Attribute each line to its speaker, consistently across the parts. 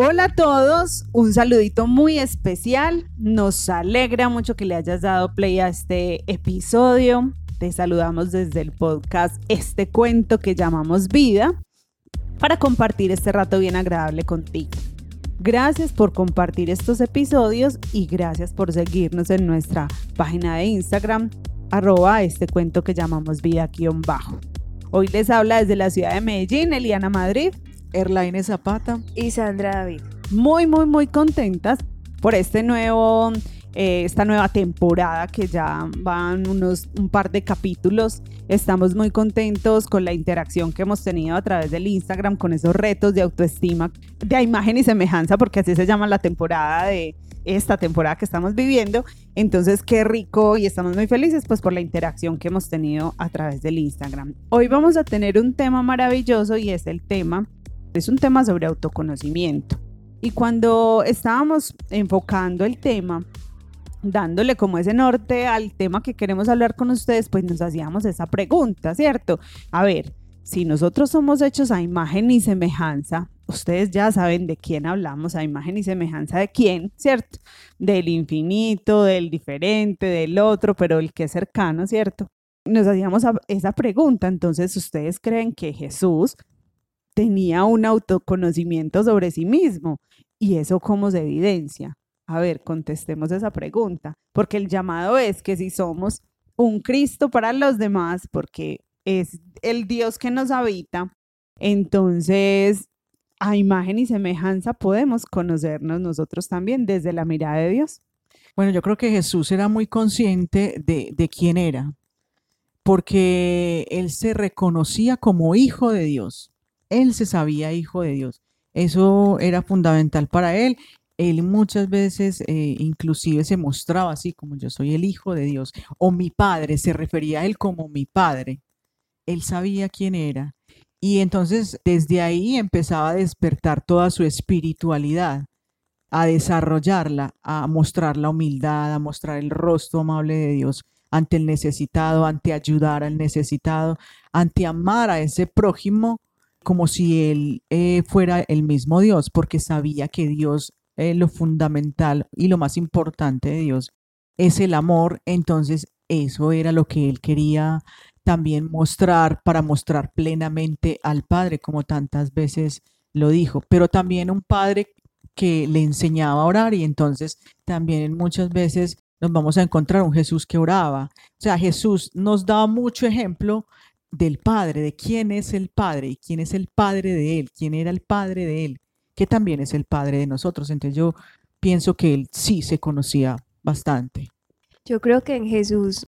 Speaker 1: Hola a todos, un saludito muy especial. Nos alegra mucho que le hayas dado play a este episodio. Te saludamos desde el podcast Este cuento que llamamos Vida para compartir este rato bien agradable contigo. Gracias por compartir estos episodios y gracias por seguirnos en nuestra página de Instagram, arroba este cuento que llamamos vida-bajo. Hoy les habla desde la ciudad de Medellín, Eliana Madrid.
Speaker 2: Erlaine Zapata
Speaker 3: y Sandra David.
Speaker 1: Muy, muy, muy contentas por este nuevo, eh, esta nueva temporada que ya van unos, un par de capítulos. Estamos muy contentos con la interacción que hemos tenido a través del Instagram, con esos retos de autoestima, de imagen y semejanza, porque así se llama la temporada de esta temporada que estamos viviendo. Entonces, qué rico y estamos muy felices pues por la interacción que hemos tenido a través del Instagram. Hoy vamos a tener un tema maravilloso y es el tema es un tema sobre autoconocimiento. Y cuando estábamos enfocando el tema, dándole como ese norte al tema que queremos hablar con ustedes, pues nos hacíamos esa pregunta, ¿cierto? A ver, si nosotros somos hechos a imagen y semejanza, ustedes ya saben de quién hablamos, a imagen y semejanza de quién, ¿cierto? Del infinito, del diferente, del otro, pero el que es cercano, ¿cierto? Nos hacíamos esa pregunta, entonces ustedes creen que Jesús tenía un autoconocimiento sobre sí mismo. ¿Y eso cómo se evidencia? A ver, contestemos esa pregunta, porque el llamado es que si somos un Cristo para los demás, porque es el Dios que nos habita, entonces a imagen y semejanza podemos conocernos nosotros también desde la mirada de Dios.
Speaker 2: Bueno, yo creo que Jesús era muy consciente de, de quién era, porque él se reconocía como hijo de Dios él se sabía hijo de Dios. Eso era fundamental para él. Él muchas veces eh, inclusive se mostraba así como yo soy el hijo de Dios o mi padre, se refería a él como mi padre. Él sabía quién era. Y entonces desde ahí empezaba a despertar toda su espiritualidad, a desarrollarla, a mostrar la humildad, a mostrar el rostro amable de Dios ante el necesitado, ante ayudar al necesitado, ante amar a ese prójimo como si él eh, fuera el mismo Dios, porque sabía que Dios, eh, lo fundamental y lo más importante de Dios es el amor, entonces eso era lo que él quería también mostrar para mostrar plenamente al Padre, como tantas veces lo dijo, pero también un Padre que le enseñaba a orar y entonces también muchas veces nos vamos a encontrar un Jesús que oraba. O sea, Jesús nos da mucho ejemplo del Padre, de quién es el Padre y quién es el Padre de Él, quién era el Padre de Él, que también es el Padre de nosotros. Entonces yo pienso que Él sí se conocía bastante.
Speaker 3: Yo creo que en Jesús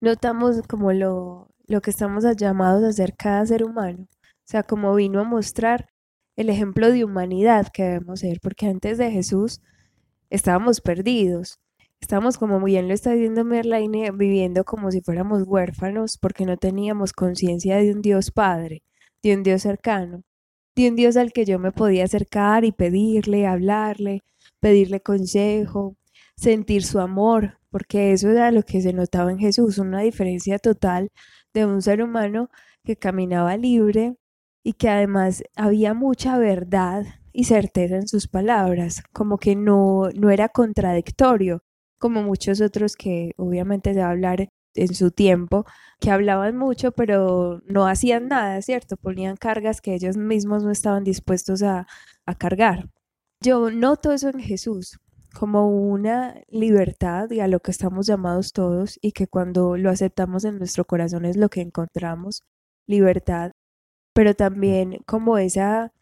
Speaker 3: notamos como lo, lo que estamos llamados a hacer cada ser humano. O sea, como vino a mostrar el ejemplo de humanidad que debemos ser, porque antes de Jesús estábamos perdidos. Estamos, como muy bien lo está diciendo Merlaine, viviendo como si fuéramos huérfanos porque no teníamos conciencia de un Dios Padre, de un Dios cercano, de un Dios al que yo me podía acercar y pedirle, hablarle, pedirle consejo, sentir su amor, porque eso era lo que se notaba en Jesús, una diferencia total de un ser humano que caminaba libre y que además había mucha verdad y certeza en sus palabras, como que no, no era contradictorio, como muchos otros que obviamente se va a hablar en su tiempo, que hablaban mucho pero no hacían nada, ¿cierto? Ponían cargas que ellos mismos no estaban dispuestos a, a cargar. Yo noto eso en Jesús como una libertad y a lo que estamos llamados todos y que cuando lo aceptamos en nuestro corazón es lo que encontramos, libertad, pero también como esa,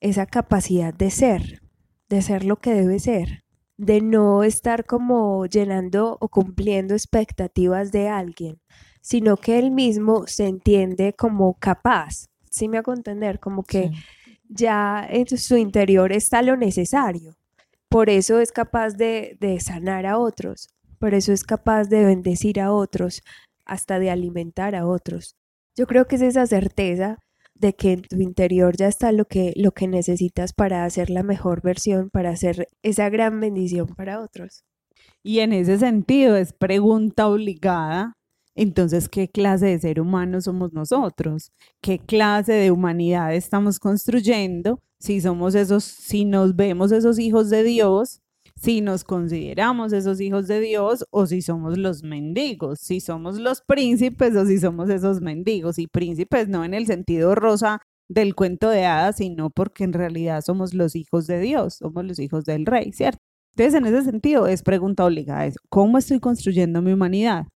Speaker 3: esa capacidad de ser, de ser lo que debe ser, de no estar como llenando o cumpliendo expectativas de alguien, sino que él mismo se entiende como capaz. ¿Sí me hago entender? Como que ya en su interior está lo necesario. Por eso es capaz de, de sanar a otros, por eso es capaz de bendecir a otros, hasta de alimentar a otros. Yo creo que es esa certeza de que en tu interior ya está lo que, lo que necesitas para hacer la mejor versión, para hacer esa gran bendición para otros.
Speaker 1: Y en ese sentido es pregunta obligada. Entonces, ¿qué clase de ser humano somos nosotros? ¿Qué clase de humanidad estamos construyendo si somos esos, si nos vemos esos hijos de Dios, si nos consideramos esos hijos de Dios o si somos los mendigos, si somos los príncipes o si somos esos mendigos. Y príncipes no en el sentido rosa del cuento de hadas, sino porque en realidad somos los hijos de Dios, somos los hijos del rey, ¿cierto? Entonces, en ese sentido, es pregunta obligada eso. ¿Cómo estoy construyendo mi humanidad?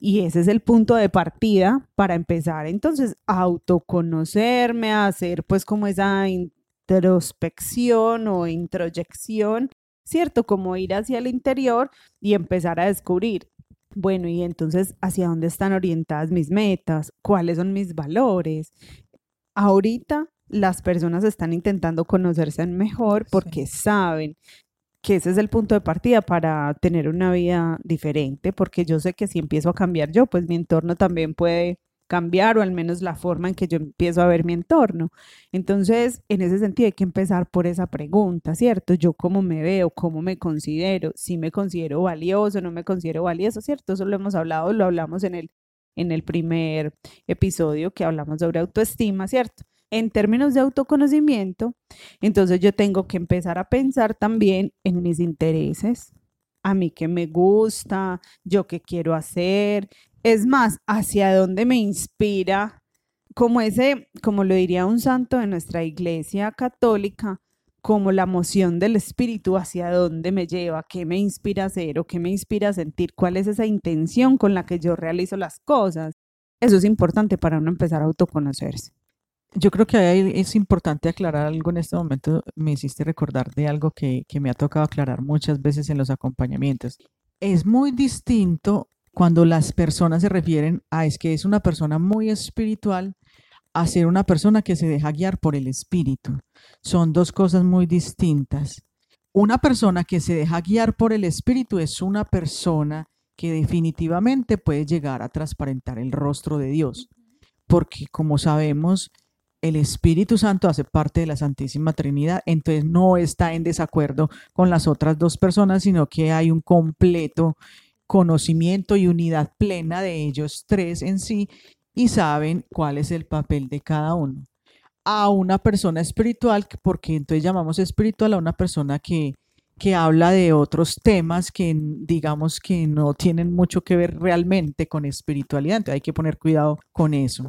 Speaker 1: Y ese es el punto de partida para empezar entonces a autoconocerme, a hacer pues como esa introspección o introyección, ¿cierto? Como ir hacia el interior y empezar a descubrir, bueno, y entonces, ¿hacia dónde están orientadas mis metas? ¿Cuáles son mis valores? Ahorita las personas están intentando conocerse mejor porque saben que ese es el punto de partida para tener una vida diferente, porque yo sé que si empiezo a cambiar yo, pues mi entorno también puede cambiar o al menos la forma en que yo empiezo a ver mi entorno. Entonces, en ese sentido hay que empezar por esa pregunta, ¿cierto? Yo cómo me veo, cómo me considero, si me considero valioso, no me considero valioso, ¿cierto? Eso lo hemos hablado, lo hablamos en el, en el primer episodio que hablamos sobre autoestima, ¿cierto? en términos de autoconocimiento, entonces yo tengo que empezar a pensar también en mis intereses, a mí qué me gusta, yo qué quiero hacer, es más, hacia dónde me inspira, como ese, como lo diría un santo de nuestra iglesia católica, como la moción del espíritu hacia dónde me lleva, qué me inspira a hacer o qué me inspira a sentir, cuál es esa intención con la que yo realizo las cosas. Eso es importante para uno empezar a autoconocerse.
Speaker 2: Yo creo que es importante aclarar algo en este momento. Me hiciste recordar de algo que, que me ha tocado aclarar muchas veces en los acompañamientos. Es muy distinto cuando las personas se refieren a es que es una persona muy espiritual a ser una persona que se deja guiar por el espíritu. Son dos cosas muy distintas. Una persona que se deja guiar por el espíritu es una persona que definitivamente puede llegar a transparentar el rostro de Dios, porque como sabemos, el Espíritu Santo hace parte de la Santísima Trinidad, entonces no está en desacuerdo con las otras dos personas, sino que hay un completo conocimiento y unidad plena de ellos tres en sí y saben cuál es el papel de cada uno. A una persona espiritual, porque entonces llamamos espiritual a una persona que, que habla de otros temas que digamos que no tienen mucho que ver realmente con espiritualidad, entonces hay que poner cuidado con eso.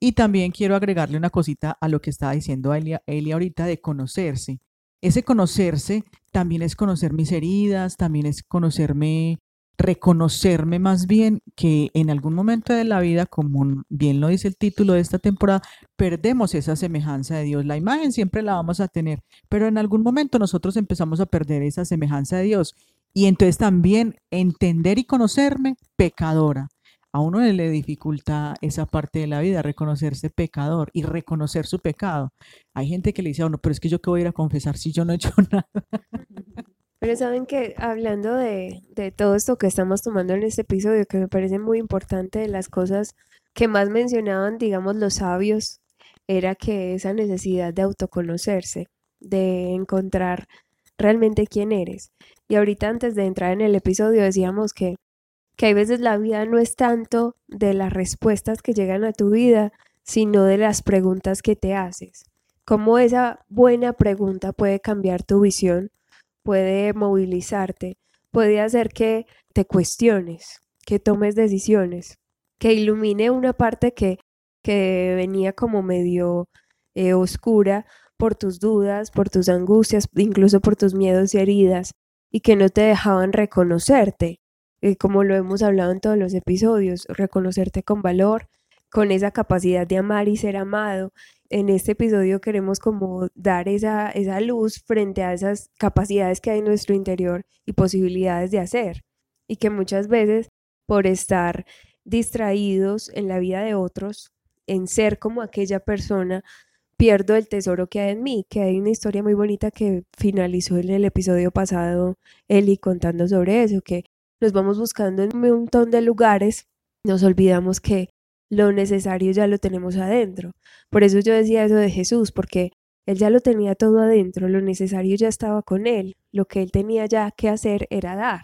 Speaker 2: Y también quiero agregarle una cosita a lo que estaba diciendo Elia, Elia ahorita de conocerse. Ese conocerse también es conocer mis heridas, también es conocerme, reconocerme más bien que en algún momento de la vida, como bien lo dice el título de esta temporada, perdemos esa semejanza de Dios. La imagen siempre la vamos a tener, pero en algún momento nosotros empezamos a perder esa semejanza de Dios. Y entonces también entender y conocerme pecadora a uno le dificulta esa parte de la vida, reconocerse pecador y reconocer su pecado. Hay gente que le dice a uno, pero es que yo qué voy a ir a confesar si yo no he hecho nada.
Speaker 3: Pero saben que hablando de, de todo esto que estamos tomando en este episodio, que me parece muy importante, de las cosas que más mencionaban, digamos, los sabios, era que esa necesidad de autoconocerse, de encontrar realmente quién eres. Y ahorita antes de entrar en el episodio decíamos que que hay veces la vida no es tanto de las respuestas que llegan a tu vida, sino de las preguntas que te haces. Cómo esa buena pregunta puede cambiar tu visión, puede movilizarte, puede hacer que te cuestiones, que tomes decisiones, que ilumine una parte que, que venía como medio eh, oscura por tus dudas, por tus angustias, incluso por tus miedos y heridas, y que no te dejaban reconocerte. Eh, como lo hemos hablado en todos los episodios, reconocerte con valor, con esa capacidad de amar y ser amado. En este episodio queremos como dar esa, esa luz frente a esas capacidades que hay en nuestro interior y posibilidades de hacer. Y que muchas veces por estar distraídos en la vida de otros, en ser como aquella persona, pierdo el tesoro que hay en mí, que hay una historia muy bonita que finalizó en el episodio pasado Eli contando sobre eso, que nos vamos buscando en un montón de lugares, nos olvidamos que lo necesario ya lo tenemos adentro. Por eso yo decía eso de Jesús, porque él ya lo tenía todo adentro, lo necesario ya estaba con él, lo que él tenía ya que hacer era dar,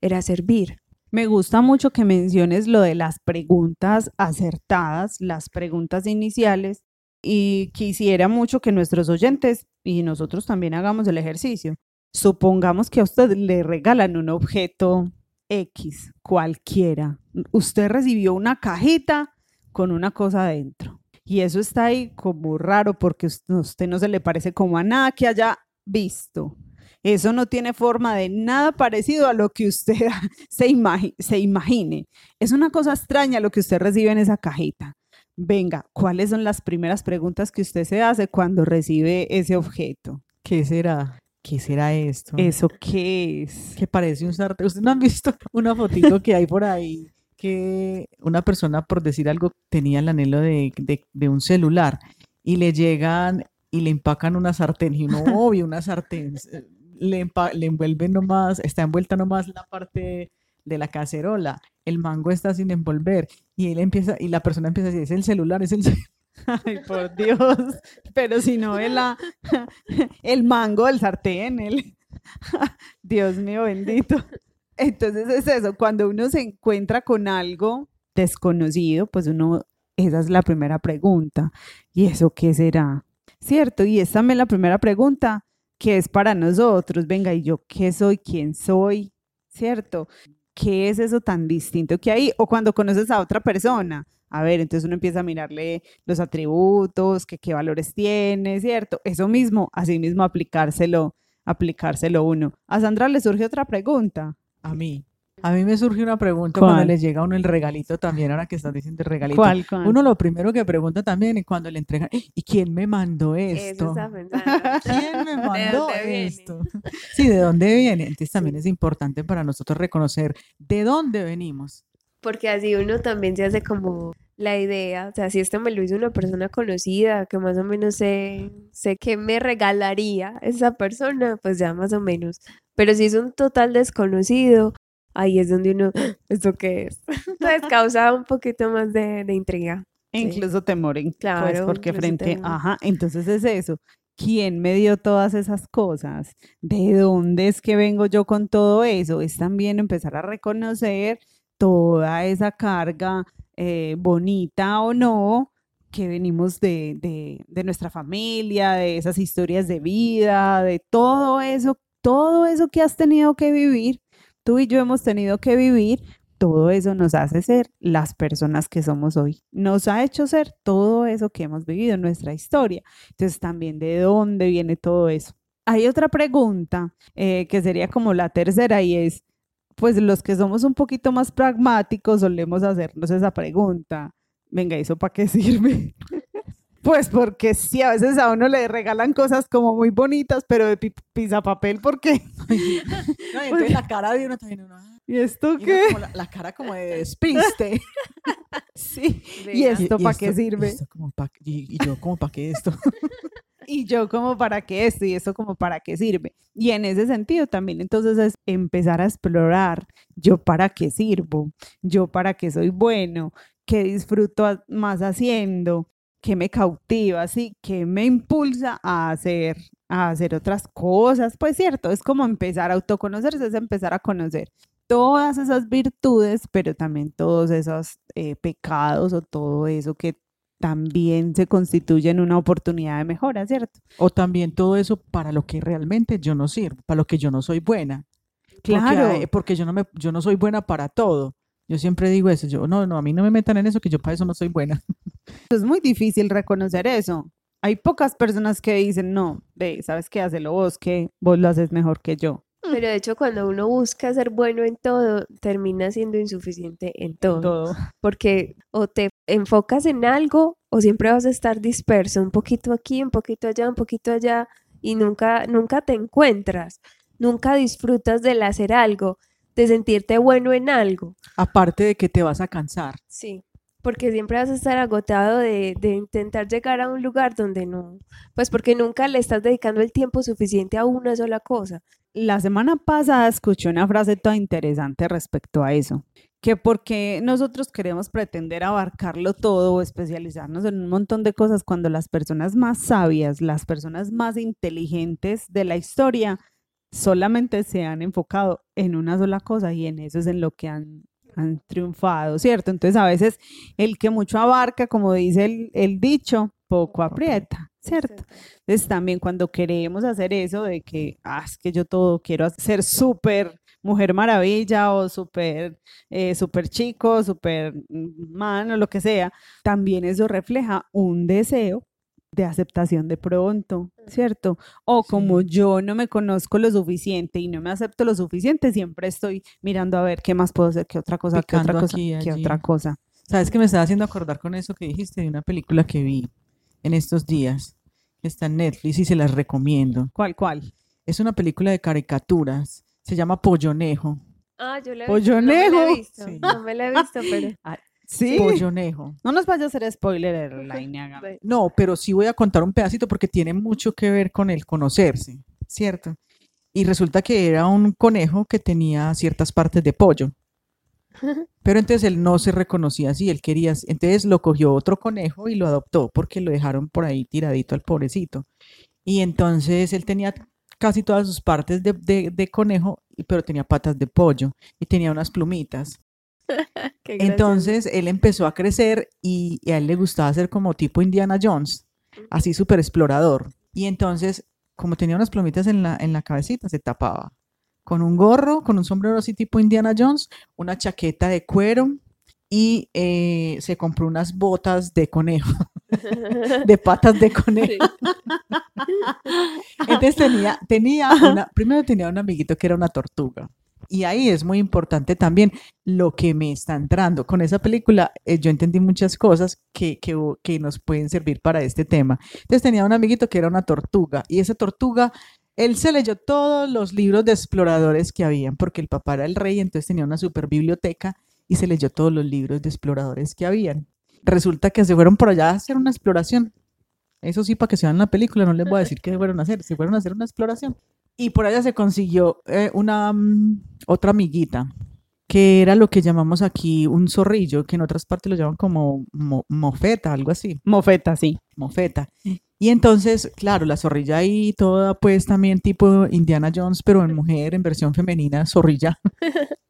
Speaker 3: era servir.
Speaker 1: Me gusta mucho que menciones lo de las preguntas acertadas, las preguntas iniciales, Y quisiera mucho que nuestros oyentes y nosotros también hagamos el ejercicio. Supongamos que a usted le regalan un objeto X, cualquiera. Usted recibió una cajita con una cosa adentro. Y eso está ahí como raro porque a usted no se le parece como a nada que haya visto. Eso no tiene forma de nada parecido a lo que usted se, se imagine. Es una cosa extraña lo que usted recibe en esa cajita. Venga, ¿cuáles son las primeras preguntas que usted se hace cuando recibe ese objeto?
Speaker 2: ¿Qué será? ¿Qué será esto?
Speaker 1: ¿Eso qué es?
Speaker 2: Que parece un sartén. ¿Ustedes no han visto una fotito que hay por ahí? Que una persona, por decir algo, tenía el anhelo de, un celular y le llegan y le empacan una sartén. Y uno, obvio, una sartén. Le, le envuelven nomás, está envuelta nomás la parte de la cacerola. El mango está sin envolver. Y él empieza, y la persona empieza a decir, es el celular, es el celular.
Speaker 1: Ay, por Dios. Pero si no, el, el mango del sartén, el... Dios mío bendito. Entonces es eso, cuando uno se encuentra con algo desconocido, pues uno, esa es la primera pregunta. ¿Y eso qué será? ¿Cierto? Y es también la primera pregunta que es para nosotros. Venga, ¿y yo qué soy? ¿Quién soy? ¿Cierto? ¿Qué es eso tan distinto que hay? O cuando conoces a otra persona, a ver, entonces uno empieza a mirarle los atributos, que qué valores tiene, ¿cierto? Eso mismo, así mismo aplicárselo, aplicárselo uno. A Sandra le surge otra pregunta.
Speaker 2: A mí. A mí me surge una pregunta cuando le llega a uno el regalito también, ahora que estás diciendo el regalito.
Speaker 1: ¿Cuál,
Speaker 2: Uno lo primero que pregunta también es cuando le entregan, ¿y quién me mandó esto? ¿Quién me mandó esto? Sí, ¿de dónde viene? Entonces también es importante para nosotros reconocer de dónde venimos
Speaker 3: porque así uno también se hace como la idea, o sea, si esto me lo hizo una persona conocida, que más o menos sé, sé que me regalaría esa persona, pues ya más o menos. Pero si es un total desconocido, ahí es donde uno, ¿esto qué es? Entonces causa un poquito más de, intriga.
Speaker 1: E incluso temor, pues, claro, porque frente, ajá, entonces es eso. ¿Quién me dio todas esas cosas? ¿De dónde es que vengo yo con todo eso? Es también empezar a reconocer toda esa carga, eh, bonita o no, que venimos de, de, nuestra familia, de esas historias de vida, de todo eso, todo eso que has tenido que vivir, tú y yo hemos tenido que vivir, todo eso nos hace ser las personas que somos hoy. Nos ha hecho ser todo eso que hemos vivido en nuestra historia. Entonces también de dónde viene todo eso. Hay otra pregunta eh, que sería como la tercera y es, pues los que somos un poquito más pragmáticos solemos hacernos esa pregunta. Venga, ¿eso para qué sirve? pues porque sí, a veces a uno le regalan cosas como muy bonitas, pero de papel, ¿por qué?
Speaker 2: no, entonces la cara de uno también uno, ah".
Speaker 1: ¿Y esto qué?
Speaker 2: la, cara como de despiste.
Speaker 1: sí. ¿Y esto para qué sirve?
Speaker 2: y, y, yo, ¿cómo para qué esto?
Speaker 1: Y yo como para qué esto y eso como para qué sirve. Y en ese sentido también entonces es empezar a explorar yo para qué sirvo, yo para qué soy bueno, qué disfruto más haciendo, qué me cautiva, ¿sí? qué me impulsa a hacer, a hacer otras cosas. Pues cierto, es como empezar a autoconocerse, es empezar a conocer todas esas virtudes, pero también todos esos eh, pecados o todo eso que también se constituye en una oportunidad de mejora, ¿cierto?
Speaker 2: O también todo eso para lo que realmente yo no sirvo, para lo que yo no soy buena.
Speaker 1: Claro.
Speaker 2: Porque, yo, no me, yo no soy buena para todo. Yo siempre digo eso, yo no, no, a mí no me metan en eso, que yo para eso no soy buena.
Speaker 1: Es muy difícil reconocer eso. Hay pocas personas que dicen, no, ve, ¿sabes qué? Hazlo vos, que vos lo haces mejor que yo.
Speaker 3: Pero de hecho, cuando uno busca ser bueno en todo, termina siendo insuficiente en todo. Porque o te enfocas en algo o siempre vas a estar disperso, un poquito aquí, un poquito allá, un poquito allá, y nunca, nunca te encuentras, nunca disfrutas del hacer algo, de sentirte bueno en algo.
Speaker 2: Aparte de que te vas a cansar.
Speaker 3: Sí porque siempre vas a estar agotado de, de, intentar llegar a un lugar donde no, pues porque nunca le estás dedicando el tiempo suficiente a una sola cosa.
Speaker 1: La semana pasada escuché una frase toda interesante respecto a eso, que porque nosotros queremos pretender abarcarlo todo o especializarnos en un montón de cosas cuando las personas más sabias, las personas más inteligentes de la historia, solamente se han enfocado en una sola cosa y en eso es en lo que han han triunfado, ¿cierto? Entonces a veces el que mucho abarca, como dice el, dicho, poco aprieta, ¿cierto? Entonces también cuando queremos hacer eso de que, ah, es que yo todo quiero ser súper mujer maravilla o súper eh, super chico, súper man o lo que sea, también eso refleja un deseo de aceptación de pronto, ¿cierto? O como yo no me conozco lo suficiente y no me acepto lo suficiente, siempre estoy mirando a ver qué más puedo hacer, qué otra cosa, qué otra cosa, qué otra cosa.
Speaker 2: ¿Sabes que me estaba haciendo acordar con eso que dijiste de una película que vi en estos días? Está en Netflix y se las recomiendo.
Speaker 1: ¿Cuál, cuál?
Speaker 2: Es una película de caricaturas. Se llama Pollonejo.
Speaker 3: Ah, yo la he
Speaker 1: Pollonejo.
Speaker 3: No me la he visto, no me la he visto pero...
Speaker 1: Sí.
Speaker 2: Pollonejo.
Speaker 1: No nos vaya a hacer spoiler, Laina.
Speaker 2: No, pero sí voy a contar un pedacito porque tiene mucho que ver con el conocerse, ¿cierto? Y resulta que era un conejo que tenía ciertas partes de pollo. Pero entonces él no se reconocía así, él quería, entonces lo cogió otro conejo y lo adoptó porque lo dejaron por ahí tiradito al pobrecito. Y entonces él tenía casi todas sus partes de, de conejo, pero tenía patas de pollo y tenía unas plumitas. Entonces él empezó a crecer y, a él le gustaba ser como tipo Indiana Jones, así súper explorador. Y entonces, como tenía unas plumitas en la, en la cabecita, se tapaba con un gorro, con un sombrero así tipo Indiana Jones, una chaqueta de cuero y eh, se compró unas botas de conejo, de patas de conejo. Entonces tenía, tenía una, primero tenía un amiguito que era una tortuga. Y ahí es muy importante también lo que me está entrando. Con esa película eh, yo entendí muchas cosas que, que, que, nos pueden servir para este tema. Entonces tenía un amiguito que era una tortuga y esa tortuga, él se leyó todos los libros de exploradores que habían porque el papá era el rey, entonces tenía una super biblioteca y se leyó todos los libros de exploradores que habían. Resulta que se fueron por allá a hacer una exploración. Eso sí, para que se vean la película, no les voy a decir qué fueron a hacer, se fueron a hacer una exploración. Y por allá se consiguió eh, una mm, otra amiguita, que era lo que llamamos aquí un zorrillo, que en otras partes lo llaman como mofeta, algo así.
Speaker 1: Mofeta, sí.
Speaker 2: Mofeta. Y entonces, claro, la zorrilla ahí toda pues también tipo Indiana Jones, pero en mujer, en versión femenina, zorrilla.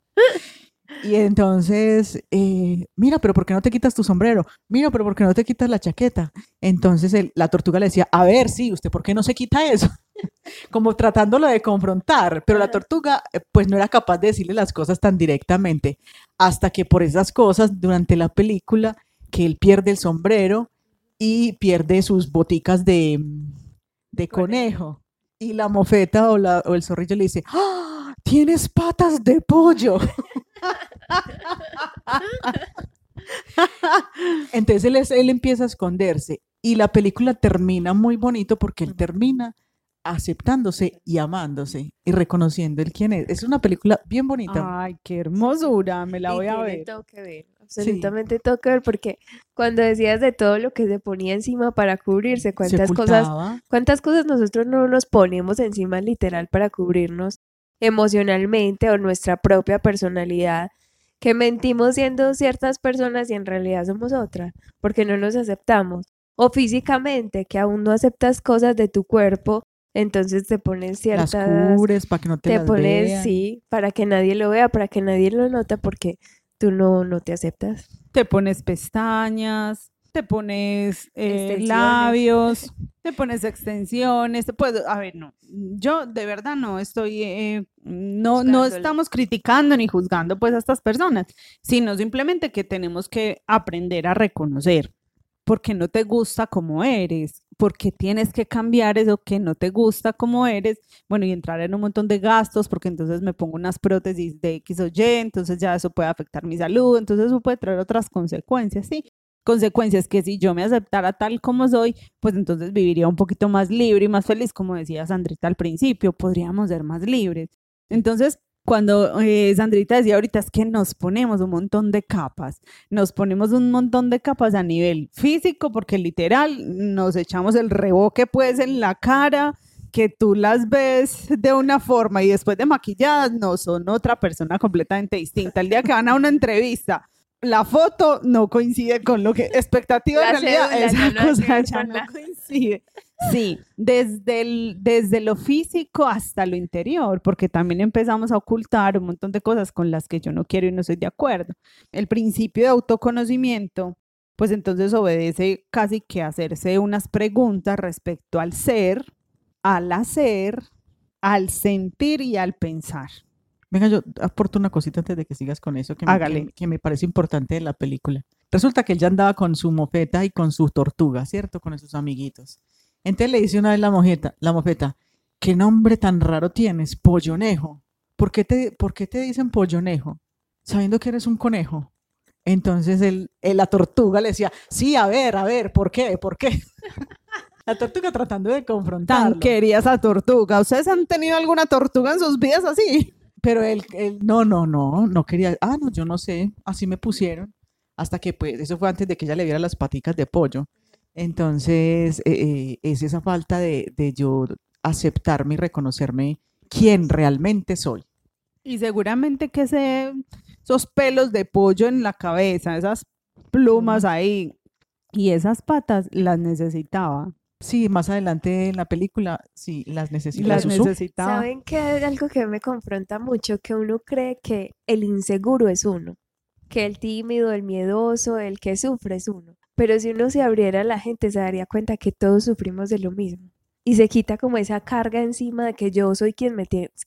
Speaker 2: Y entonces, eh, mira, pero ¿por qué no te quitas tu sombrero? Mira, pero ¿por qué no te quitas la chaqueta? Entonces la tortuga le decía, a ver, sí, ¿usted por qué no se quita eso? Como tratándolo de confrontar, pero la tortuga eh, pues no era capaz de decirle las cosas tan directamente, hasta que por esas cosas, durante la película, que él pierde el sombrero y pierde sus boticas de, de conejo. Y la mofeta o, la, o el zorrillo le dice, ¡Ah, tienes patas de pollo. Entonces él, empieza a esconderse y la película termina muy bonito porque él termina aceptándose y amándose y reconociendo el quién es. Es una película bien bonita.
Speaker 1: Ay, qué hermosura, me la voy a ver.
Speaker 3: Tengo que ver, absolutamente tengo que ver porque cuando decías de todo lo que se ponía encima para cubrirse, cuántas cosas, cuántas cosas nosotros no nos ponemos encima literal para cubrirnos emocionalmente o nuestra propia personalidad, que mentimos siendo ciertas personas y en realidad somos otra, porque no nos aceptamos. O físicamente, que aún no aceptas cosas de tu cuerpo, entonces te pones ciertas...
Speaker 2: Las cubres para que no te,
Speaker 3: te pones, sí, para que nadie lo vea, para que nadie lo note, porque tú no, no te aceptas.
Speaker 1: Te pones pestañas, te pones eh, labios, te pones extensiones, te puedo, a ver, no, yo de verdad no estoy, eh, no, no estamos criticando ni juzgando pues a estas personas, sino simplemente que tenemos que aprender a reconocer porque no te gusta como eres, porque tienes que cambiar eso que no te gusta como eres, bueno, y entrar en un montón de gastos, porque entonces me pongo unas prótesis de X o Y, entonces ya eso puede afectar mi salud, entonces eso puede traer otras consecuencias, ¿sí? consecuencias que si yo me aceptara tal como soy, pues entonces viviría un poquito más libre y más feliz, como decía Sandrita al principio, podríamos ser más libres. Entonces, cuando eh, Sandrita decía ahorita es que nos ponemos un montón de capas, nos ponemos un montón de capas a nivel físico, porque literal nos echamos el reboque pues en la cara, que tú las ves de una forma y después de maquilladas no son otra persona completamente distinta. El día que van a una entrevista la foto no coincide con lo que expectativa en realidad esa cosa ya no coincide. Sí, desde, el, desde lo físico hasta lo interior, porque también empezamos a ocultar un montón de cosas con las que yo no quiero y no estoy de acuerdo. El principio de autoconocimiento pues entonces obedece casi que hacerse unas preguntas respecto al ser, al hacer, al sentir y al pensar.
Speaker 2: Venga, yo aporto una cosita antes de que sigas con eso que me,
Speaker 1: Hágale.
Speaker 2: que- que me parece importante de la película. Resulta que él ya andaba con su mofeta y con su tortuga, ¿cierto? Con sus amiguitos. Entonces le dice una vez la mojeta, la mofeta, ¿qué nombre tan raro tienes? Pollonejo. ¿Por qué te, por qué te dicen pollonejo? Sabiendo que eres un conejo. Entonces él, él- la tortuga le decía, sí, a ver, a ver, ¿por qué? ¿Por qué? la tortuga tratando de confrontarlo.
Speaker 1: Tan quería esa tortuga. ¿Ustedes han tenido alguna tortuga en sus vidas así?
Speaker 2: Pero él, él, no, no, no, no quería, ah, no, yo no sé, así me pusieron, hasta que pues, eso fue antes de que ella le viera las paticas de pollo. Entonces, eh, eh, es esa falta de, de yo aceptarme y reconocerme quién realmente soy.
Speaker 1: Y seguramente que ese, esos pelos de pollo en la cabeza, esas plumas ahí y esas patas las necesitaba.
Speaker 2: Sí, más adelante en la película, sí, las.
Speaker 1: Las necesitaba.
Speaker 3: ¿Saben que algo que me confronta mucho? Que uno cree que el inseguro es uno, que el tímido, el miedoso, el que sufre es uno. Pero si uno se abriera a la gente, se daría cuenta que todos sufrimos de lo mismo. Y se quita como esa carga encima de que yo soy quien,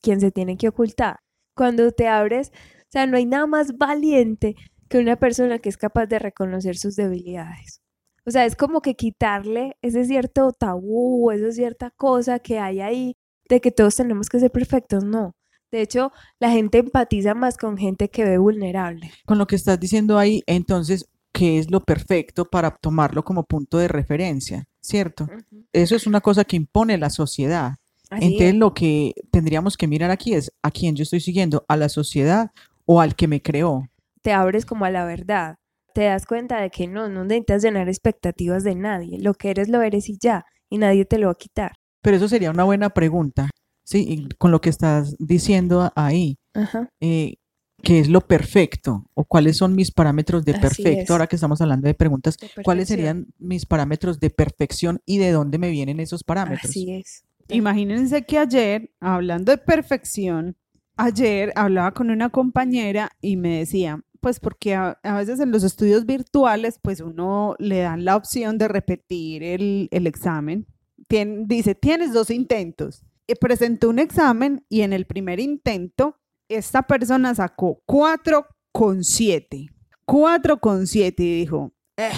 Speaker 3: quien se tiene que ocultar. Cuando te abres, o sea, no hay nada más valiente que una persona que es capaz de reconocer sus debilidades. O sea, es como que quitarle ese cierto tabú, esa cierta cosa que hay ahí de que todos tenemos que ser perfectos, no. De hecho, la gente empatiza más con gente que ve vulnerable.
Speaker 2: Con lo que estás diciendo ahí, entonces, ¿qué es lo perfecto para tomarlo como punto de referencia? ¿Cierto? Eso es una cosa que impone la sociedad.
Speaker 3: Así
Speaker 2: Entonces
Speaker 3: es.
Speaker 2: lo que tendríamos que mirar aquí es a quién yo estoy siguiendo, a la sociedad o al que me creó.
Speaker 3: te abres como a la verdad. Te das cuenta de que no, no necesitas llenar expectativas de nadie. Lo que eres, lo eres y ya. Y nadie te lo va a quitar.
Speaker 2: Pero eso sería una buena pregunta, ¿sí? Y con lo que estás diciendo ahí,
Speaker 3: Ajá.
Speaker 2: eh, ¿qué es lo perfecto? ¿O cuáles son mis parámetros de perfecto? Ahora que estamos hablando de preguntas,
Speaker 3: De
Speaker 2: ¿cuáles serían mis parámetros de perfección y de dónde me vienen esos parámetros?
Speaker 3: Así es.
Speaker 1: Imagínense que ayer, hablando de perfección, ayer hablaba con una compañera y me decía, pues porque a, a veces en los estudios virtuales, pues uno le dan la opción de repetir el, el examen. Tien- dice, tienes dos intentos. Y presentó un examen y en el primer intento, esta persona sacó 4,7. 4,7 y dijo, eh,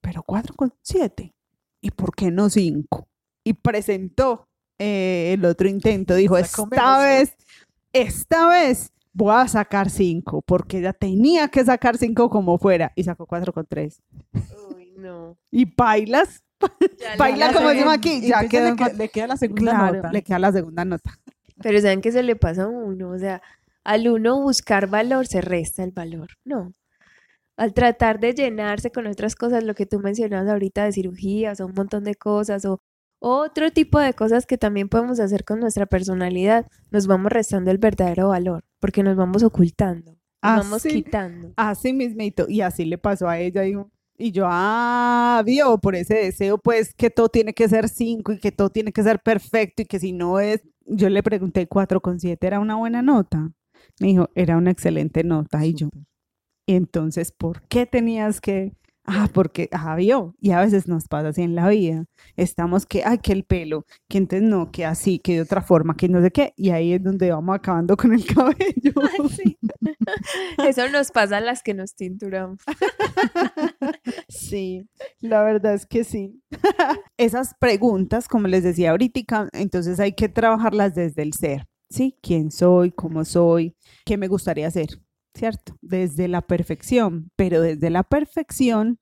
Speaker 1: pero 4,7. ¿Y por qué no 5? Y presentó eh, el otro intento. Dijo, esta vez, esta vez voy a sacar 5, porque ella tenía que sacar 5 como fuera. Y sacó 4,3.
Speaker 3: Uy, no.
Speaker 1: Y bailas, Baila como decimos aquí, ya
Speaker 2: Entonces
Speaker 1: quedó
Speaker 2: le,
Speaker 1: en
Speaker 2: que-
Speaker 1: cua-
Speaker 2: le queda la segunda
Speaker 1: claro,
Speaker 2: nota.
Speaker 1: le queda la segunda nota.
Speaker 3: Pero ¿saben qué se le pasa a uno? O sea, al uno buscar valor se resta el valor. No. Al tratar de llenarse con otras cosas, lo que tú mencionabas ahorita de cirugías o un montón de cosas o otro tipo de cosas que también podemos hacer con nuestra personalidad, nos vamos restando el verdadero valor porque nos vamos ocultando, nos vamos
Speaker 1: Así-
Speaker 3: quitando.
Speaker 1: Así mismito. Y así le pasó a ella. Y, y yo, ah, vio, por ese deseo, pues, que todo tiene que ser 5 y que todo tiene que ser perfecto y que si no es, yo le pregunté 4,7, ¿era una buena nota? Me dijo, era una excelente nota. Y yo, y entonces, ¿por qué tenías que...? Ah, porque, ah, vio, y a veces nos pasa así en la vida. Estamos que, ay, que el pelo, que entonces no, que así, que de otra forma, que no sé qué, y ahí es donde vamos acabando con el cabello.
Speaker 3: Sí. Eso nos pasa a las que nos tinturamos.
Speaker 1: Sí, la verdad es que sí. Esas preguntas, como les decía ahorita, entonces hay que trabajarlas desde el ser, ¿sí? ¿Quién soy? ¿Cómo soy? ¿Qué me gustaría hacer? ¿Cierto? Desde la perfección, pero desde la perfección,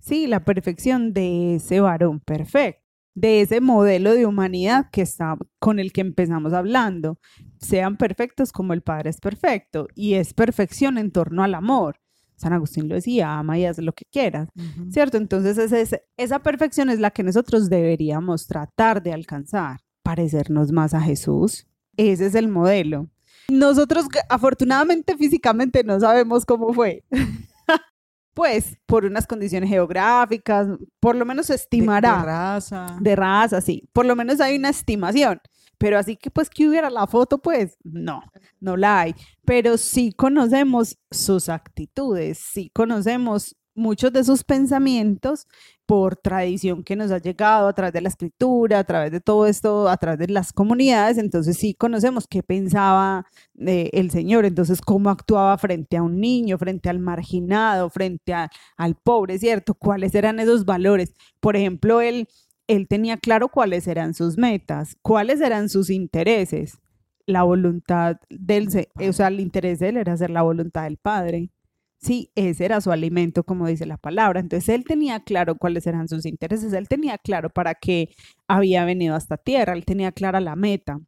Speaker 1: sí, la perfección de ese varón perfecto, de ese modelo de humanidad que está con el que empezamos hablando. Sean perfectos como el Padre es perfecto y es perfección en torno al amor. San Agustín lo decía, ama y haz lo que quieras. ¿cierto? Entonces es- esa perfección es la que nosotros deberíamos tratar de alcanzar, parecernos más a Jesús. Ese es el modelo. Nosotros afortunadamente físicamente no sabemos cómo fue. pues por unas condiciones geográficas, por lo menos se
Speaker 2: De- de
Speaker 1: estimará
Speaker 2: raza.
Speaker 1: de raza, sí. Por lo menos hay una estimación. Pero así que pues que hubiera la foto, pues no, no la hay. Pero sí conocemos sus actitudes, sí conocemos muchos de sus pensamientos por tradición que nos ha llegado a través de la escritura, a través de todo esto, a través de las comunidades, entonces sí conocemos qué pensaba eh, el Señor, entonces cómo actuaba frente a un niño, frente al marginado, frente al pobre, ¿cierto? ¿Cuáles eran esos valores? Por ejemplo, él, él tenía claro cuáles eran sus metas, cuáles eran sus intereses. La voluntad del, o sea, el interés de él era hacer la voluntad del Padre. Sí, ese era su alimento, como dice la palabra. Entonces él tenía claro cuáles eran sus intereses, él tenía claro para qué había venido a esta tierra, él tenía clara la meta.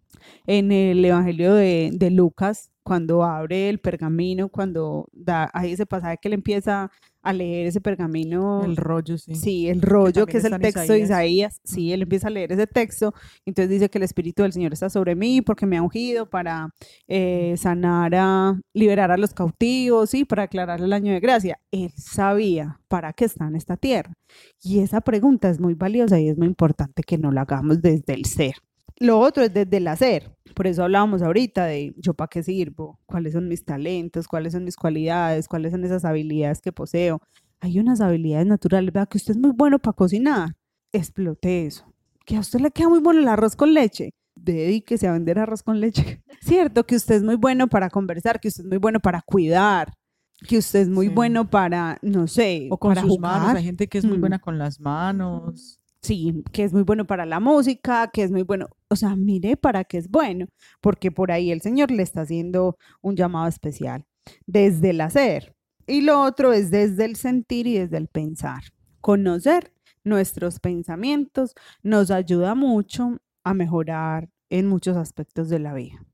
Speaker 1: En el Evangelio de, de Lucas, cuando abre el pergamino, cuando da ahí ese pasaje que él empieza a leer ese pergamino.
Speaker 2: El rollo, sí.
Speaker 1: Sí, el rollo que, es el texto de Isaías. Sí, él empieza a leer ese texto. Entonces dice que el Espíritu del Señor está sobre mí porque me ha ungido para eh, sanar, a liberar a los cautivos, sí, para aclarar el año de gracia. Él sabía para qué está en esta tierra. Y esa pregunta es muy valiosa y es muy importante que no la hagamos desde el ser. Lo otro es desde el hacer. Por eso hablábamos ahorita de yo para qué sirvo, cuáles son mis talentos, cuáles son mis cualidades, cuáles son esas habilidades que poseo. Hay unas habilidades naturales, vea que usted es muy bueno para cocinar, explote eso. Que a usted le queda muy bueno el arroz con leche, dedíquese a vender arroz con leche. Cierto, que usted es muy bueno para conversar, que usted es muy bueno para cuidar, que usted es muy bueno para, no sé,
Speaker 2: o con
Speaker 1: para
Speaker 2: sus
Speaker 1: jugar.
Speaker 2: manos. Hay gente que es muy
Speaker 1: Mm.
Speaker 2: buena con las manos.
Speaker 1: Sí, que es muy bueno para la música, que es muy bueno, o sea, mire para qué es bueno, porque por ahí el Señor le está haciendo un llamado especial, desde el hacer. Y lo otro es desde el sentir y desde el pensar. Conocer nuestros pensamientos nos ayuda mucho a mejorar en muchos aspectos de la vida.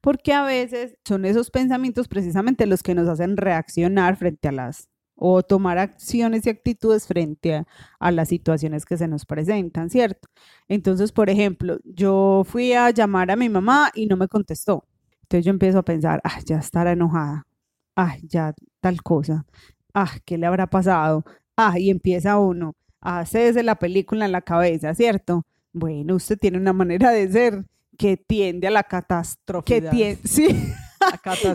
Speaker 1: Porque a veces son esos pensamientos precisamente los que nos hacen reaccionar frente a las o tomar acciones y actitudes frente a, a las situaciones que se nos presentan, ¿cierto? Entonces, por ejemplo, yo fui a llamar a mi mamá y no me contestó. Entonces yo empiezo a pensar, ah, ya estará enojada, ah, ya tal cosa, ah, ¿qué le habrá pasado? Ah, y empieza uno a hacerse la película en la cabeza, ¿cierto? Bueno, usted tiene una manera de ser que tiende a la catástrofe, que tiende, sí,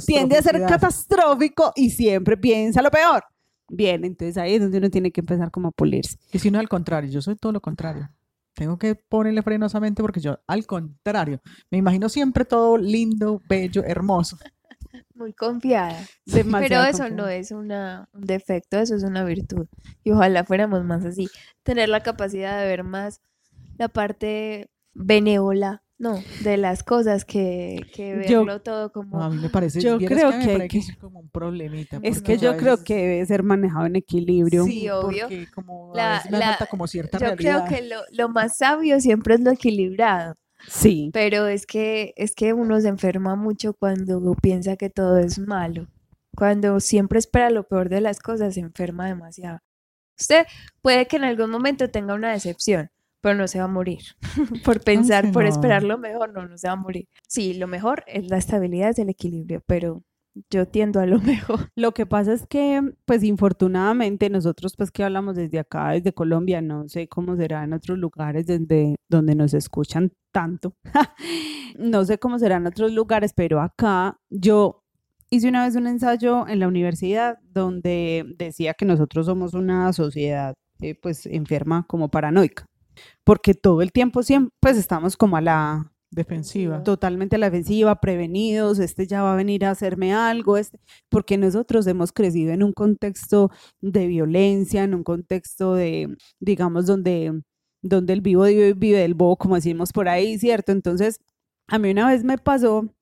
Speaker 1: tiende a ser catastrófico y siempre piensa lo peor. Bien, entonces ahí es donde uno tiene que empezar como a pulirse.
Speaker 2: Y si no, al contrario, yo soy todo lo contrario. Tengo que ponerle frenos a mente porque yo, al contrario, me imagino siempre todo lindo, bello, hermoso.
Speaker 3: Muy confiada. Pero eso
Speaker 1: confiada.
Speaker 3: no es una, un defecto, eso es una virtud. Y ojalá fuéramos más así. Tener la capacidad de ver más la parte benévola, no, de las cosas que, que
Speaker 1: Yo-
Speaker 3: verlo todo como...
Speaker 2: a mí me parece,
Speaker 1: Yo creo que hay
Speaker 2: parece
Speaker 1: que-
Speaker 2: es como un problemita.
Speaker 1: Es que yo creo que debe ser manejado en equilibrio.
Speaker 3: Sí, obvio.
Speaker 2: porque como a
Speaker 3: La-
Speaker 2: veces me
Speaker 3: la-
Speaker 2: falta como cierta
Speaker 3: Yo
Speaker 2: realidad.
Speaker 3: creo que lo, lo más sabio siempre es lo equilibrado,
Speaker 1: Sí,
Speaker 3: pero es que, es que uno se enferma mucho cuando piensa que todo es malo. Cuando siempre espera lo peor de las cosas, se enferma demasiado. Usted puede que en algún momento tenga una decepción, pero no se va a morir. por pensar, por esperar lo mejor, no, no se va a morir. Sí, lo mejor es la estabilidad, es el equilibrio, pero yo tiendo a lo mejor.
Speaker 1: lo que pasa es que, pues infortunadamente, nosotros pues que hablamos desde acá, desde Colombia, no sé cómo será en otros lugares desde donde nos escuchan tanto. no sé cómo será en otros lugares, pero acá yo hice una vez un ensayo en la universidad donde decía que nosotros somos una sociedad eh, pues enferma como paranoica, porque todo el tiempo siempre pues estamos como a la
Speaker 2: Defensiva.
Speaker 1: totalmente a la defensiva, prevenidos, este ya va a venir a hacerme algo, este, porque nosotros hemos crecido en un contexto de violencia, en un contexto de, digamos, donde, donde el vivo vive, vive del bobo, como decimos por ahí, ¿cierto? Entonces, a mí una vez me pasó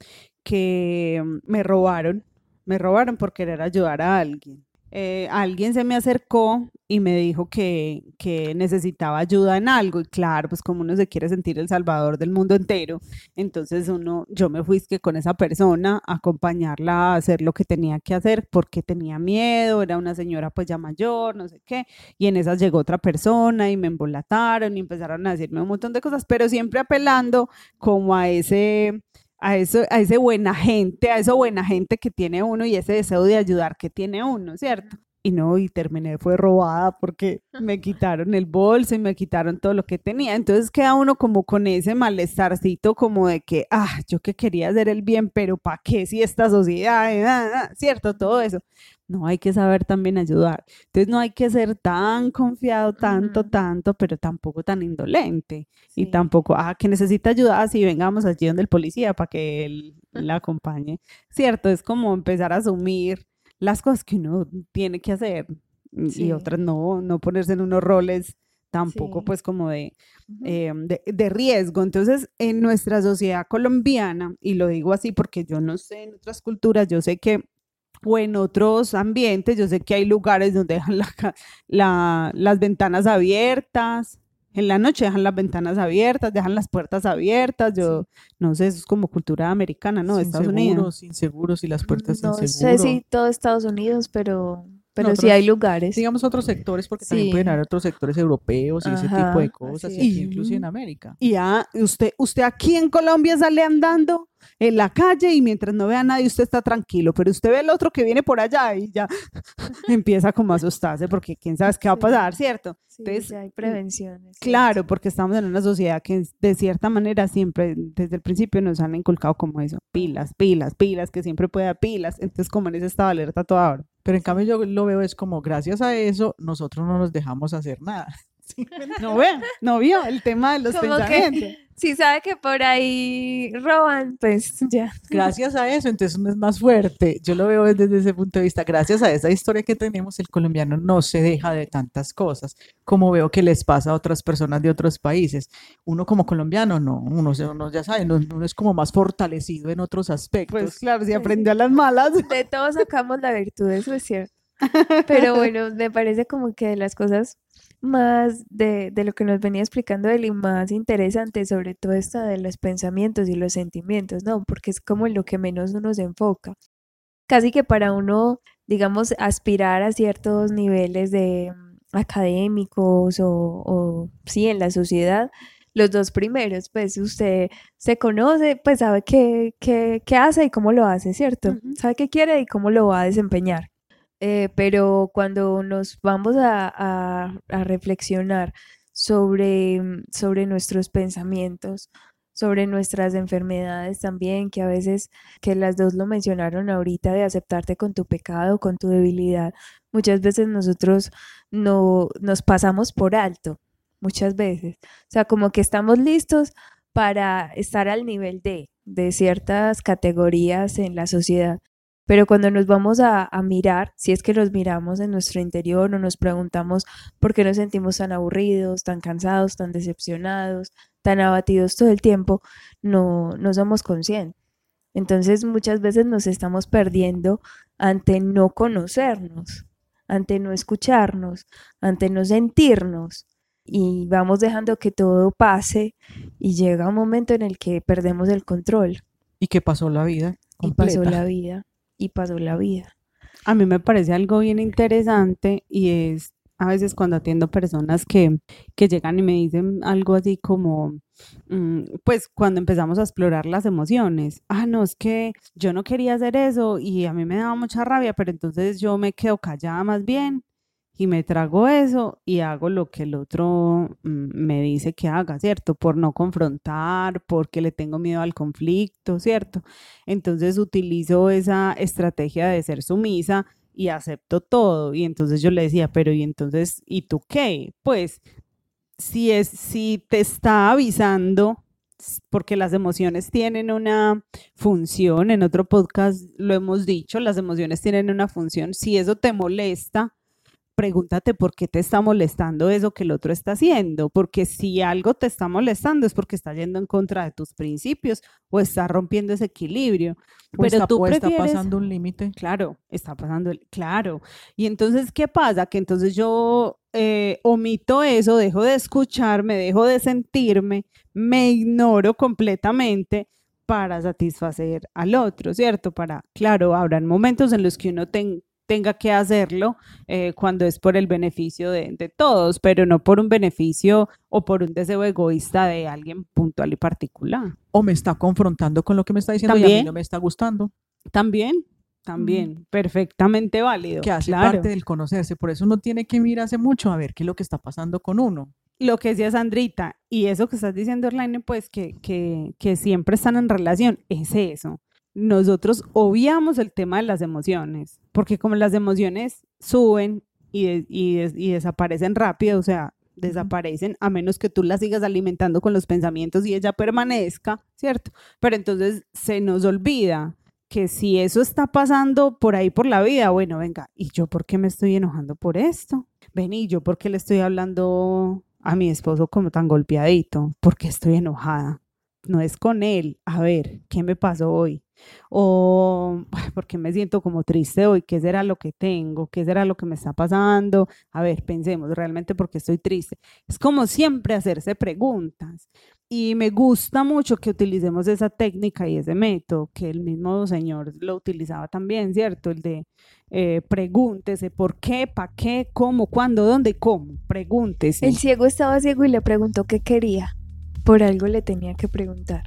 Speaker 1: que me robaron, me robaron por querer ayudar a alguien. Eh, alguien se me acercó y me dijo que, que necesitaba ayuda en algo. Y claro, pues como uno se quiere sentir el salvador del mundo entero, entonces uno, yo me fui con esa persona a acompañarla a hacer lo que tenía que hacer porque tenía miedo, era una señora pues ya mayor, no sé qué, y en esas llegó otra persona y me embolataron y empezaron a decirme un montón de cosas, pero siempre apelando como a ese a eso, a ese buena gente, a esa buena gente que tiene uno y ese deseo de ayudar que tiene uno, ¿cierto? Y no, y terminé, fue robada porque me quitaron el bolso y me quitaron todo lo que tenía. Entonces queda uno como con ese malestarcito como de que, ah, yo que quería hacer el bien, pero ¿para qué si esta sociedad, eh, ah, ah", cierto, todo eso. No, hay que saber también ayudar. Entonces no hay que ser tan confiado, tanto, tanto, pero tampoco tan indolente. Y
Speaker 3: Sí.
Speaker 1: tampoco, ah, que necesita ayuda, así vengamos allí donde el policía para que él la acompañe. Cierto, es como empezar a asumir las cosas que uno tiene que hacer y- otras no, no ponerse en unos roles tampoco
Speaker 3: Sí.
Speaker 1: pues como de, eh, de, de riesgo. Entonces, en nuestra sociedad colombiana, y lo digo así porque yo no sé en otras culturas, yo sé que, o en otros ambientes, yo sé que hay lugares donde dejan la la- las ventanas abiertas. En la noche dejan las ventanas abiertas, dejan las puertas abiertas. Yo no sé, eso es como cultura americana, ¿no? De
Speaker 2: sin
Speaker 1: Estados Unidos.
Speaker 2: seguros, inseguros y las puertas
Speaker 3: no
Speaker 2: sin
Speaker 3: sé
Speaker 2: seguro.
Speaker 3: si todo Estados Unidos, pero, pero sí
Speaker 2: otros-
Speaker 3: hay lugares.
Speaker 2: Digamos otros sectores, porque también pueden
Speaker 3: Sí.
Speaker 2: haber otros sectores europeos y ese tipo de cosas, y aquí incluso en. América.
Speaker 1: Y ah, usted, usted aquí en Colombia sale andando en la calle y mientras no vea a nadie usted está tranquilo, pero usted ve el otro que viene por allá y ya empieza como a asustarse porque quién sabe qué va a
Speaker 3: Sí.
Speaker 1: pasar, ¿cierto?
Speaker 3: Sí,
Speaker 1: Entonces,
Speaker 3: ya hay
Speaker 1: mm,
Speaker 3: prevenciones.
Speaker 1: Claro, porque estamos en una sociedad que de cierta manera siempre, desde el principio nos han inculcado como eso, pilas, pilas, pilas, que siempre pueda pilas, entonces como en ese estado de alerta toda hora.
Speaker 2: Pero en cambio yo lo veo es como gracias a eso nosotros no nos dejamos hacer nada. ¿Sí?
Speaker 1: No ve, no vio el tema de los
Speaker 3: Como que-
Speaker 1: pensamientos.
Speaker 3: Si sabe que por ahí roban, pues ya.
Speaker 2: Gracias a eso, entonces uno es más fuerte. Yo lo veo desde ese punto de vista. Gracias a esa historia que tenemos, el colombiano no se deja de tantas cosas, como veo que les pasa a otras personas de otros países. Uno como colombiano, no, uno, se- uno ya sabe, uno, uno es como más fortalecido en otros aspectos.
Speaker 1: Pues claro, si aprendió a las malas.
Speaker 3: De todos sacamos la virtud, eso es cierto. Pero bueno, me parece como que de las cosas más de, de lo que nos venía explicando Eli, más interesante, sobre todo esta de los pensamientos y los sentimientos, ¿no? Porque es como lo que menos uno se enfoca. Casi que para uno, digamos, aspirar a ciertos niveles de mm, académicos o, o sí, en la sociedad, los dos primeros, pues usted se conoce, pues sabe qué, qué, qué hace y cómo lo hace, ¿cierto? Sabe qué quiere y cómo lo va a desempeñar. Eh, pero cuando nos vamos a, a- a reflexionar sobre, mm, sobre nuestros pensamientos, sobre nuestras enfermedades también, que a veces, que las dos lo mencionaron ahorita, de aceptarte con tu pecado, con tu debilidad, muchas veces nosotros no nos pasamos por alto, muchas veces. O sea, como que estamos listos para estar al nivel de, de ciertas categorías en la sociedad. Pero cuando nos vamos a, a mirar, si es que nos miramos en nuestro interior o nos preguntamos por qué nos sentimos tan aburridos, tan cansados, tan decepcionados, tan abatidos todo el tiempo, no, no somos conscientes. Entonces muchas veces nos estamos perdiendo ante no conocernos, ante no escucharnos, ante no sentirnos y vamos dejando que todo pase y llega un momento en el que perdemos el control
Speaker 2: Y que pasó la vida
Speaker 3: y pasó
Speaker 2: completa.
Speaker 3: la vida y pasó la vida.
Speaker 1: A mí me parece algo bien interesante y es a veces cuando atiendo personas que, que llegan y me dicen algo así como, mm, pues cuando empezamos a explorar las emociones, ah, no, es que yo no quería hacer eso y a mí me daba mucha rabia, pero entonces yo me quedo callada más bien y me trago eso y hago lo que el otro mm, me dice que haga, ¿cierto? Por no confrontar, porque le tengo miedo al conflicto, ¿cierto? Entonces utilizo esa estrategia de ser sumisa y acepto todo. Y entonces yo le decía, pero ¿y entonces, ¿y tú qué? Pues si es, si te está avisando, porque las emociones tienen una función, en otro podcast lo hemos dicho, las emociones tienen una función, si eso te molesta, pregúntate por qué te está molestando eso que el otro está haciendo, porque si algo te está molestando es porque está yendo en contra de tus principios o está rompiendo ese equilibrio.
Speaker 2: O
Speaker 1: Pero
Speaker 2: está,
Speaker 1: tú
Speaker 2: o está
Speaker 1: prefieres-
Speaker 2: pasando un límite.
Speaker 1: Claro, está pasando, el- claro. Y entonces, ¿qué pasa? Que entonces yo eh, omito eso, dejo de escucharme, dejo de sentirme, me ignoro completamente para satisfacer al otro, ¿cierto? Para, claro, habrán momentos en los que uno ten- tenga que hacerlo eh, cuando es por el beneficio de, de todos, pero no por un beneficio o por un deseo egoísta de alguien puntual y particular.
Speaker 2: O me está confrontando con lo que me está diciendo y a mí
Speaker 1: También.
Speaker 2: no me está gustando.
Speaker 1: También, también, perfectamente válido.
Speaker 2: que hace
Speaker 1: claro.
Speaker 2: parte del conocerse. Por eso uno tiene que mirarse mucho a ver qué es lo que está pasando con uno.
Speaker 1: Lo que decía Sandrita, y eso que estás diciendo, Orlaine, pues que, que, que siempre están en relación, es eso. Nosotros obviamos el tema de las emociones, porque como las emociones suben y, de- y, des- y desaparecen rápido, o sea, desaparecen a menos que tú las sigas alimentando con los pensamientos y ella permanezca, ¿cierto? Pero entonces se nos olvida que si eso está pasando por ahí por la vida, bueno, venga, ¿y yo por qué me estoy enojando por esto? Ven, ¿y yo por qué le estoy hablando a mi esposo como tan golpeadito? ¿Por qué estoy enojada? No es con él. A ver, ¿qué me pasó hoy? O "Ay, ¿por qué me siento como triste hoy? ¿Qué será lo que tengo? ¿Qué será lo que me está pasando? A ver, pensemos, ¿realmente por qué estoy triste? Es como siempre hacerse preguntas. Y me gusta mucho que utilicemos esa técnica y ese método, que el mismo señor lo utilizaba también, ¿cierto? El de eh, pregúntese por qué, para qué, cómo, cuándo, dónde, cómo. Pregúntese.
Speaker 3: El ciego estaba ciego y le preguntó qué quería. Por algo le tenía que preguntar.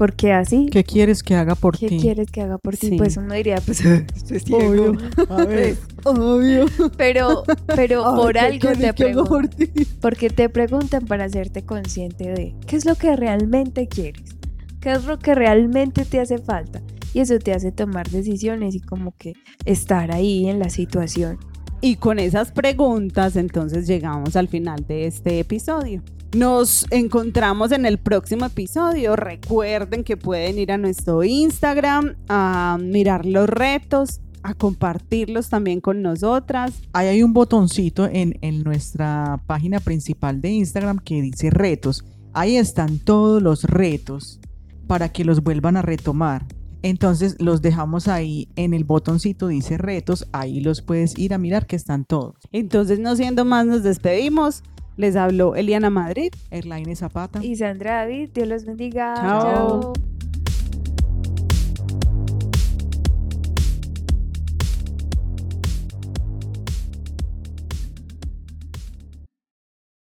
Speaker 3: Porque así, ¿qué,
Speaker 2: ¿Qué quieres que haga por ti?
Speaker 3: quieres que haga por ti?
Speaker 1: Sí.
Speaker 3: Pues uno diría, pues estoy ciego.
Speaker 1: Obvio.
Speaker 2: A ver,
Speaker 1: Obvio.
Speaker 3: Pero, pero
Speaker 1: Ay,
Speaker 3: por
Speaker 1: ¿qué
Speaker 3: algo te preguntan. Porque te preguntan para hacerte consciente de qué es lo que realmente quieres, qué es lo que realmente te hace falta. Y eso te hace tomar decisiones y como que estar ahí en la situación.
Speaker 1: Y con esas preguntas, entonces llegamos al final de este episodio. Nos encontramos en el próximo episodio. Recuerden que pueden ir a nuestro Instagram a mirar los retos, a compartirlos también con nosotras.
Speaker 2: ahí hay un botoncito en, en nuestra página principal de Instagram que dice retos. Ahí están todos los retos para que los vuelvan a retomar. Entonces los dejamos ahí en el botoncito, dice retos. Ahí los puedes ir a mirar que están todos.
Speaker 1: Entonces, no siendo más, nos despedimos. Les habló Eliana Madrid.
Speaker 2: Erlaine Zapata.
Speaker 3: Y Sandra David, Dios los bendiga.
Speaker 1: Chao.
Speaker 3: Chao.